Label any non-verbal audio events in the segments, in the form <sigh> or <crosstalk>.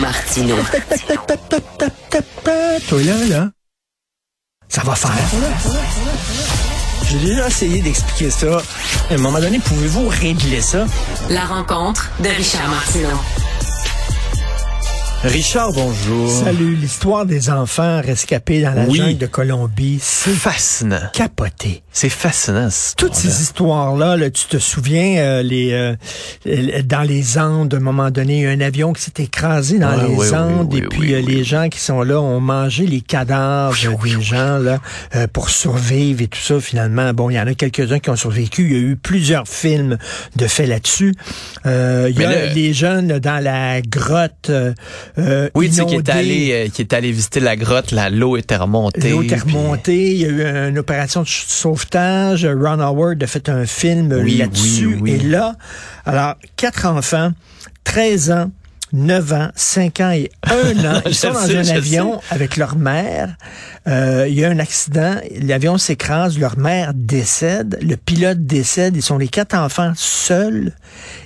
Martino. Toi là, là, ça va faire. J'ai déjà essayé d'expliquer ça. À un moment donné, pouvez-vous régler ça? La rencontre de Richard Martineau. Richard, bonjour. Salut, l'histoire des enfants rescapés dans la Oui. jungle de Colombie, c'est Fascinant. capoté. C'est fascinant. Toutes ces histoires-là, là, tu te souviens, euh, les euh, dans les Andes, à un moment donné, il y a un avion qui s'est écrasé dans les oui, Andes, oui, et puis euh, les gens qui sont là ont mangé les cadavres des gens là euh, pour survivre et tout ça. Finalement, bon, il y en a quelques-uns qui ont survécu. Il y a eu plusieurs films de faits là-dessus. Euh, il y a les jeunes dans la grotte. Euh, Oui, tu sais, qui est allé, euh, qui est allé visiter la grotte, là, l'eau était remontée. L'eau est puis- remontée. Il y a eu une opération de sauvetage. Ron Howard a fait un film Oui, là-dessus. oui, oui. Et là, alors, quatre enfants, 13 ans, 9 ans, 5 ans et 1 <laughs> an. Ils sont dans sais, un avion avec leur mère. Euh, il y a un accident. L'avion s'écrase. Leur mère décède. Le pilote décède. Ils sont les quatre enfants seuls.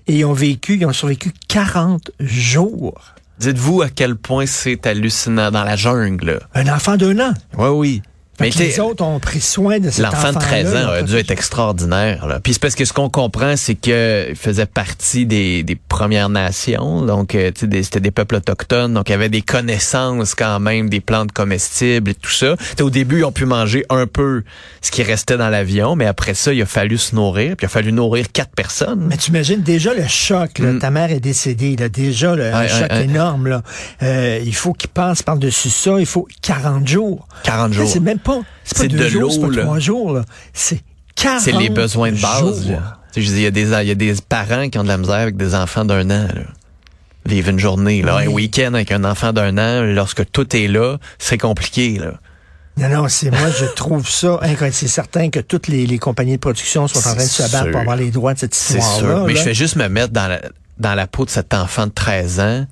Et ils ont vécu, ils ont survécu 40 jours. Dites-vous à quel point c'est hallucinant dans la jungle. Un enfant d'un an? Oui, oui. Mais les autres ont pris soin de cet L'enfant de 13 enfant-là, ans a dû être extraordinaire. Là. Puis c'est parce que ce qu'on comprend, c'est que il faisait partie des, des Premières Nations, donc euh, c'était des peuples autochtones, donc il y avait des connaissances quand même des plantes comestibles et tout ça. Au début, ils ont pu manger un peu ce qui restait dans l'avion, mais après ça, il a fallu se nourrir, puis il a fallu nourrir quatre personnes. Mais tu imagines déjà le choc, là, ta mère est décédée, là, déjà un Mm. Choc énorme. Là. Euh, il faut qu'il passe par-dessus ça, il faut 40 jours. 40 Ça, jours. Pas, c'est pas C'est deux de jours, c'est l'eau, pas trois jours. C'est 40 C'est les besoins de base. il y a des y a des parents qui ont de la misère avec des enfants d'un an. Là. Vivre une journée, là, Oui. un week-end avec un enfant d'un an, lorsque tout est là, c'est compliqué. Là. Non, non, c'est moi, je trouve ça incroyable. C'est certain que toutes les, les compagnies de production sont en train de se C'est battre sûr. pour avoir les droits de cette C'est histoire-là. sûr. Mais là. je fais juste me mettre dans la, dans la peau de cet enfant de 13 ans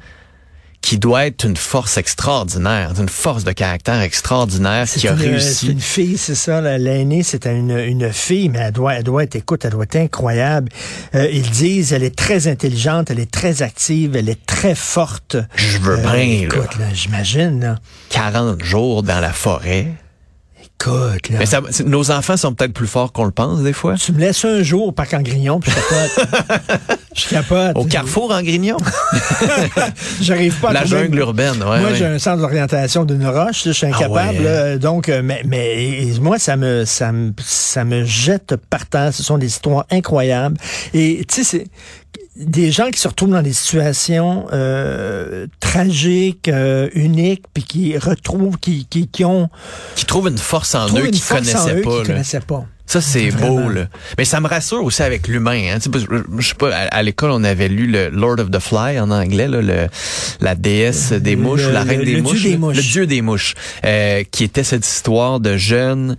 qui doit être une force extraordinaire, une force de caractère extraordinaire qui a une, C'est réussi. une fille, c'est ça. L'aînée, c'était une, une fille, mais elle doit, elle doit être, écoute, elle doit être incroyable. Euh, ils disent, elle est très intelligente, elle est très active, elle est très forte. Je veux Euh, bien, écoute, là, j'imagine, là. 40 jours dans la forêt. Écoute, là. Mais ça, c'est- nos enfants sont peut-être plus forts qu'on le pense des fois. Tu me laisses un jour au parc en grignon, puis je. <laughs> je capote. Au carrefour en Grignon? <laughs> J'arrive pas à La jungle urbaine, ouais. moi, ouais. j'ai un centre d'orientation d'une roche, je suis incapable. ouais. là, donc, euh, mais, mais moi, ça me, ça me, ça me jette par terre. Ce sont des histoires incroyables. Et tu sais, c'est des gens qui se retrouvent dans des situations euh, tragiques, euh, uniques, puis qui retrouvent, qui, qui, qui ont Qui trouvent une force en eux qu'ils pas. connaissaient pas. Ça, c'est beau, là. Mais ça me rassure aussi avec l'humain. Hein. Tu sais, Je sais pas, à, à l'école, on avait lu le Lord of the Fly en anglais, là, le, la déesse des Le- mouches, ou la reine le des dieu mouches. Le dieu des mouches. euh, qui était cette histoire de jeunes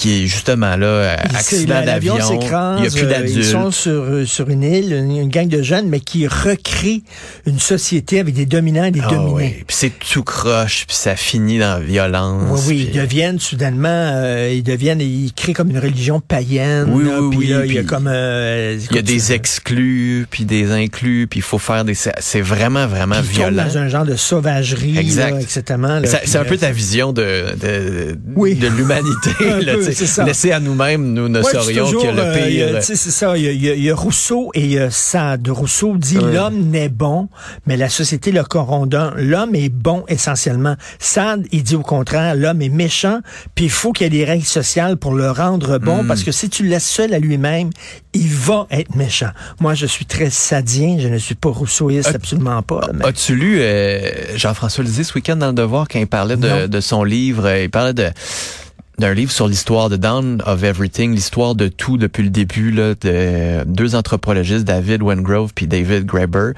qui est justement là, euh, Puis accident d'avion. Il n'y a plus euh, Ils sont d'adultes. sur, euh, sur une île, une, une gang de jeunes, mais qui recréent une société avec des dominants et des Ah dominés. ouais. Puis c'est tout croche, puis ça finit dans la violence. Oui, oui, ils puis- deviennent soudainement, euh, ils deviennent, ils créent comme une religion païenne. Oui, là, oui, puis oui, là, il y a puis comme, euh, Il y a des exclus, puis des inclus, puis il faut faire des... C'est vraiment, vraiment puis violent. dans un genre de sauvagerie, Exact. là, puis, C'est un peu ta vision de, de, Oui. de l'humanité. <laughs> Là, Laissé à nous-mêmes, nous ne Ouais, saurions toujours, que le euh, pire. sais, c'est ça. Il y, a, il y a- il y a Rousseau et il y a Sade. Rousseau dit Ouais. l'homme n'est bon, mais la société le corrompt. L'homme est bon essentiellement. Sade, il dit au contraire, l'homme est méchant, puis il faut qu'il y ait des règles sociales pour le rendre Hmm. bon, parce que si tu le laisses seul à lui-même, il va être méchant. Moi, je suis très sadien, je ne suis pas rousseauiste, absolument pas. mais- As-tu lu euh, Jean-François Lisée ce week-end dans le Devoir quand il parlait de, de son livre, euh, il parlait de d'un livre sur l'histoire de Down of Everything, l'histoire de tout depuis le début, là, de deux anthropologistes, David Wengrove puis David Graeber,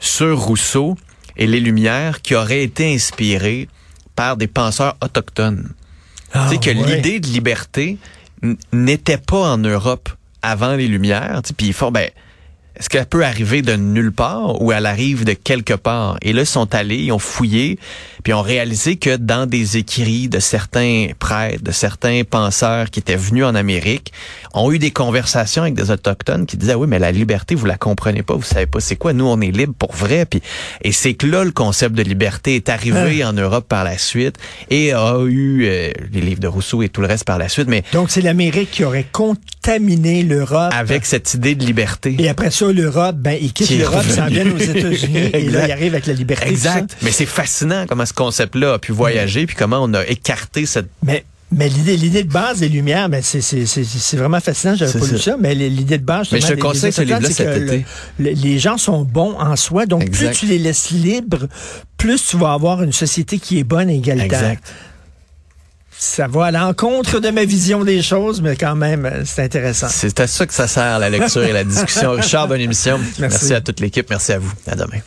sur Rousseau et les Lumières qui auraient été inspirés par des penseurs autochtones. Ah, tu sais que ouais. l'idée de liberté n'était pas en Europe avant les Lumières. tu sais, Puis ils font, ben, est-ce qu'elle peut arriver de nulle part ou elle arrive de quelque part? Et là, ils sont allés, ils ont fouillé, puis ont réalisé que dans des écrits de certains prêtres, de certains penseurs qui étaient venus en Amérique, ont eu des conversations avec des autochtones qui disaient, oui, mais la liberté, vous la comprenez pas, vous savez pas c'est quoi. Nous, on est libre pour vrai. Puis, et c'est que là, le concept de liberté est arrivé en Europe par la suite et a eu euh, les livres de Rousseau et tout le reste par la suite. Mais Donc, c'est l'Amérique qui aurait contaminé l'Europe. avec cette idée de liberté. Et après ça, l'Europe, ben, ils quittent l'Europe, ils s'en viennent aux États-Unis, <laughs> et là, ils arrivent avec la liberté. Exact. Mais c'est fascinant comment ce concept-là a pu voyager, puis comment on a écarté cette Mais, mais l'idée, l'idée de base des Lumières, ben, c'est, c'est, c'est, c'est vraiment fascinant. J'avais pas lu ça. mais l'idée de base, Mais je te conseille ce livre-là cet que été. le- le- les gens sont bons en soi. Donc, Exact. plus tu les laisses libres, plus tu vas avoir une société qui est bonne et égalitaire. Exact. Ça va à l'encontre de ma vision des choses, mais quand même, euh, c'est intéressant. C'est à ça que ça sert la lecture et la discussion. <laughs> Richard, bonne émission. Merci. Merci à toute l'équipe. Merci à vous. À demain.